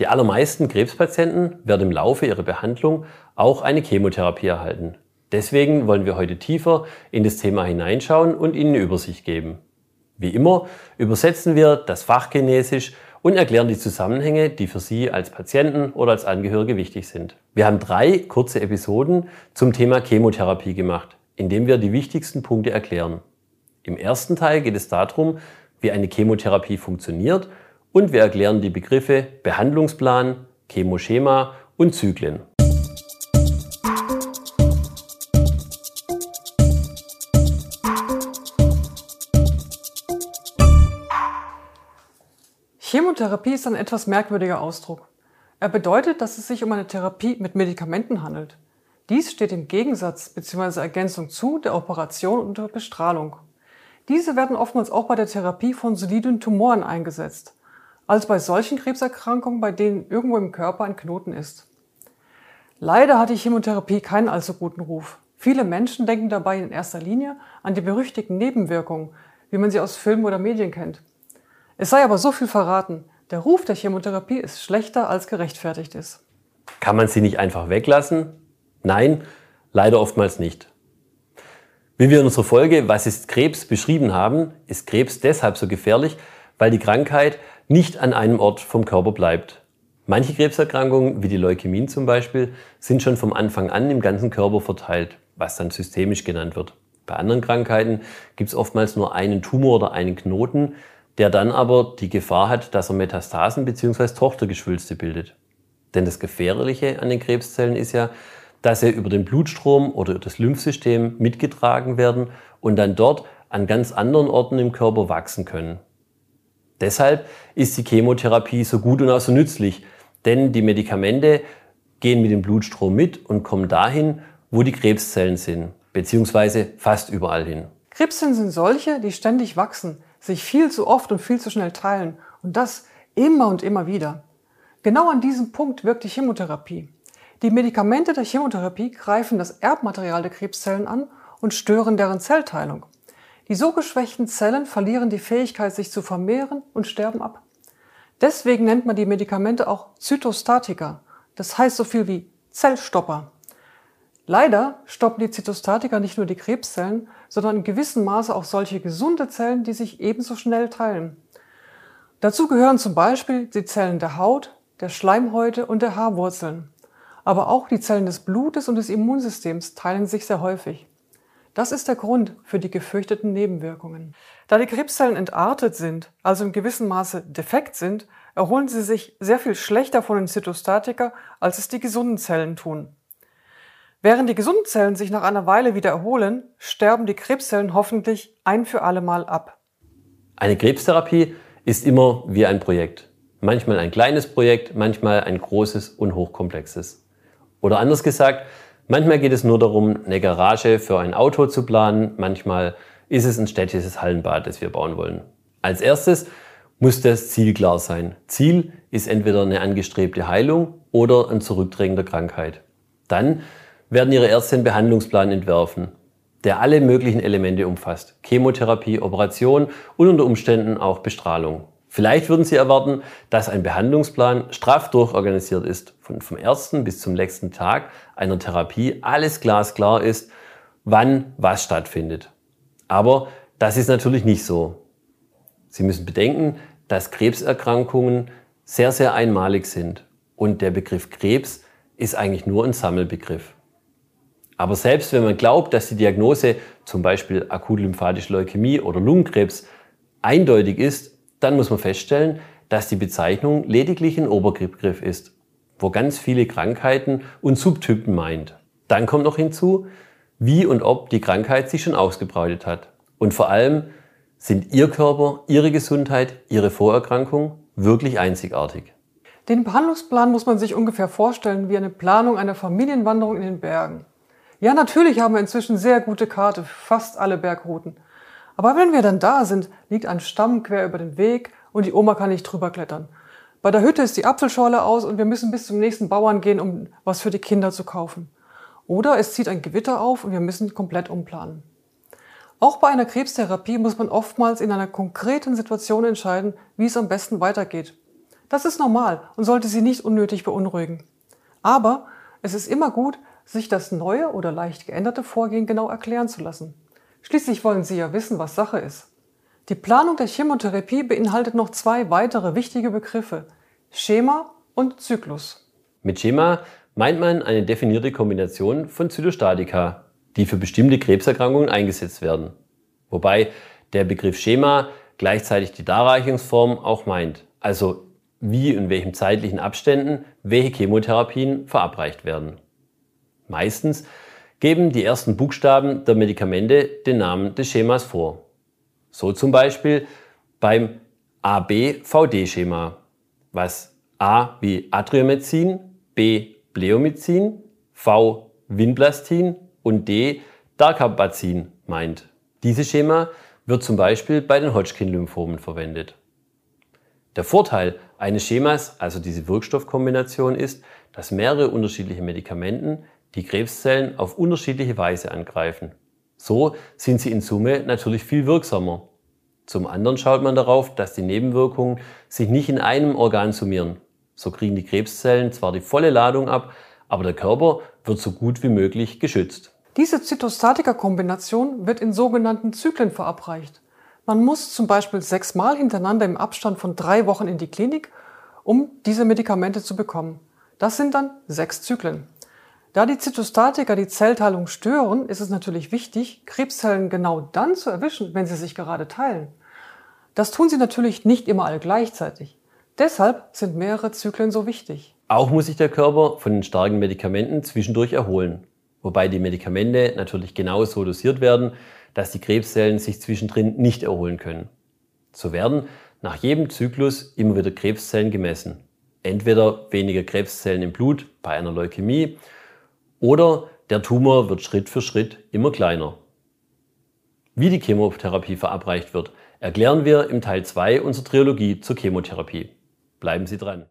Die allermeisten Krebspatienten werden im Laufe ihrer Behandlung auch eine Chemotherapie erhalten. Deswegen wollen wir heute tiefer in das Thema hineinschauen und Ihnen eine Übersicht geben. Wie immer übersetzen wir das Fachchinesisch und erklären die Zusammenhänge, die für Sie als Patienten oder als Angehörige wichtig sind. Wir haben drei kurze Episoden zum Thema Chemotherapie gemacht, in dem wir die wichtigsten Punkte erklären. Im ersten Teil geht es darum, wie eine Chemotherapie funktioniert und wir erklären die Begriffe Behandlungsplan, Chemoschema und Zyklen. Chemotherapie ist ein etwas merkwürdiger Ausdruck. Er bedeutet, dass es sich um eine Therapie mit Medikamenten handelt. Dies steht im Gegensatz bzw. Ergänzung zu der Operation und der Bestrahlung. Diese werden oftmals auch bei der Therapie von soliden Tumoren eingesetzt, also bei solchen Krebserkrankungen, bei denen irgendwo im Körper ein Knoten ist. Leider hat die Chemotherapie keinen allzu guten Ruf. Viele Menschen denken dabei in erster Linie an die berüchtigten Nebenwirkungen, wie man sie aus Filmen oder Medien kennt. Es sei aber so viel verraten, der Ruf der Chemotherapie ist schlechter als gerechtfertigt ist. Kann man sie nicht einfach weglassen? Nein, leider oftmals nicht. Wie wir in unserer Folge Was ist Krebs beschrieben haben, ist Krebs deshalb so gefährlich, weil die Krankheit nicht an einem Ort vom Körper bleibt. Manche Krebserkrankungen, wie die Leukämien zum Beispiel, sind schon vom Anfang an im ganzen Körper verteilt, was dann systemisch genannt wird. Bei anderen Krankheiten gibt es oftmals nur einen Tumor oder einen Knoten, der dann aber die Gefahr hat, dass er Metastasen bzw. Tochtergeschwülste bildet. Denn das Gefährliche an den Krebszellen ist ja, dass sie über den Blutstrom oder das Lymphsystem mitgetragen werden und dann dort an ganz anderen Orten im Körper wachsen können. Deshalb ist die Chemotherapie so gut und auch so nützlich, denn die Medikamente gehen mit dem Blutstrom mit und kommen dahin, wo die Krebszellen sind, beziehungsweise fast überall hin. Krebszellen sind solche, die ständig wachsen, sich viel zu oft und viel zu schnell teilen und das immer und immer wieder. Genau an diesem Punkt wirkt die Chemotherapie. Die Medikamente der Chemotherapie greifen das Erbmaterial der Krebszellen an und stören deren Zellteilung. Die so geschwächten Zellen verlieren die Fähigkeit, sich zu vermehren und sterben ab. Deswegen nennt man die Medikamente auch Zytostatika. Das heißt so viel wie Zellstopper. Leider stoppen die Zytostatika nicht nur die Krebszellen, sondern in gewissem Maße auch solche gesunde Zellen, die sich ebenso schnell teilen. Dazu gehören zum Beispiel die Zellen der Haut, der Schleimhäute und der Haarwurzeln. Aber auch die Zellen des Blutes und des Immunsystems teilen sich sehr häufig. Das ist der Grund für die gefürchteten Nebenwirkungen. Da die Krebszellen entartet sind, also in gewissem Maße defekt sind, erholen sie sich sehr viel schlechter von den Zytostatika, als es die gesunden Zellen tun. Während die gesunden Zellen sich nach einer Weile wieder erholen, sterben die Krebszellen hoffentlich ein für alle Mal ab. Eine Krebstherapie ist immer wie ein Projekt. Manchmal ein kleines Projekt, manchmal ein großes und hochkomplexes. Oder anders gesagt, manchmal geht es nur darum, eine Garage für ein Auto zu planen, manchmal ist es ein städtisches Hallenbad, das wir bauen wollen. Als erstes muss das Ziel klar sein. Ziel ist entweder eine angestrebte Heilung oder ein Zurückdrängen der Krankheit. Dann werden Ihre Ärzte einen Behandlungsplan entwerfen, der alle möglichen Elemente umfasst. Chemotherapie, Operation und unter Umständen auch Bestrahlung. Vielleicht würden Sie erwarten, dass ein Behandlungsplan straff durchorganisiert ist, von, vom ersten bis zum letzten Tag einer Therapie alles glasklar ist, wann was stattfindet. Aber das ist natürlich nicht so. Sie müssen bedenken, dass Krebserkrankungen sehr, sehr einmalig sind. Und der Begriff Krebs ist eigentlich nur ein Sammelbegriff. Aber selbst wenn man glaubt, dass die Diagnose zum Beispiel akute lymphatische Leukämie oder Lungenkrebs eindeutig ist, dann muss man feststellen, dass die Bezeichnung lediglich ein Oberbegriff ist, wo ganz viele Krankheiten und Subtypen meint. Dann kommt noch hinzu, wie und ob die Krankheit sich schon ausgebreitet hat. Und vor allem, sind Ihr Körper, Ihre Gesundheit, Ihre Vorerkrankung wirklich einzigartig? Den Behandlungsplan muss man sich ungefähr vorstellen wie eine Planung einer Familienwanderung in den Bergen. Ja, natürlich haben wir inzwischen sehr gute Karte für fast alle Bergrouten. Aber wenn wir dann da sind, liegt ein Stamm quer über den Weg und die Oma kann nicht drüber klettern. Bei der Hütte ist die Apfelschorle aus und wir müssen bis zum nächsten Bauern gehen, um was für die Kinder zu kaufen. Oder es zieht ein Gewitter auf und wir müssen komplett umplanen. Auch bei einer Krebstherapie muss man oftmals in einer konkreten Situation entscheiden, wie es am besten weitergeht. Das ist normal und sollte Sie nicht unnötig beunruhigen. Aber es ist immer gut, sich das neue oder leicht geänderte Vorgehen genau erklären zu lassen. Schließlich wollen Sie ja wissen, was Sache ist. Die Planung der Chemotherapie beinhaltet noch zwei weitere wichtige Begriffe, Schema und Zyklus. Mit Schema meint man eine definierte Kombination von Zytostatika, die für bestimmte Krebserkrankungen eingesetzt werden. Wobei der Begriff Schema gleichzeitig die Darreichungsform auch meint, also wie in welchen zeitlichen Abständen welche Chemotherapien verabreicht werden. Meistens geben die ersten Buchstaben der Medikamente den Namen des Schemas vor. So zum Beispiel beim ABVD-Schema, was A wie Adriamycin, B Bleomycin, V Vinblastin und D Darcapazin meint. Dieses Schema wird zum Beispiel bei den Hodgkin-Lymphomen verwendet. Der Vorteil eines Schemas, also diese Wirkstoffkombination, ist, dass mehrere unterschiedliche Medikamenten die Krebszellen auf unterschiedliche Weise angreifen. So sind sie in Summe natürlich viel wirksamer. Zum anderen schaut man darauf, dass die Nebenwirkungen sich nicht in einem Organ summieren. So kriegen die Krebszellen zwar die volle Ladung ab, aber der Körper wird so gut wie möglich geschützt. Diese Zytostatika-Kombination wird in sogenannten Zyklen verabreicht. Man muss zum Beispiel sechsmal hintereinander im Abstand von drei Wochen in die Klinik, um diese Medikamente zu bekommen. Das sind dann sechs Zyklen. Da die Zytostatika die Zellteilung stören, ist es natürlich wichtig, Krebszellen genau dann zu erwischen, wenn sie sich gerade teilen. Das tun sie natürlich nicht immer alle gleichzeitig. Deshalb sind mehrere Zyklen so wichtig. Auch muss sich der Körper von den starken Medikamenten zwischendurch erholen wobei die Medikamente natürlich genau so dosiert werden, dass die Krebszellen sich zwischendrin nicht erholen können. So werden nach jedem Zyklus immer wieder Krebszellen gemessen. Entweder weniger Krebszellen im Blut bei einer Leukämie oder der Tumor wird Schritt für Schritt immer kleiner. Wie die Chemotherapie verabreicht wird, erklären wir im Teil 2 unserer Trilogie zur Chemotherapie. Bleiben Sie dran.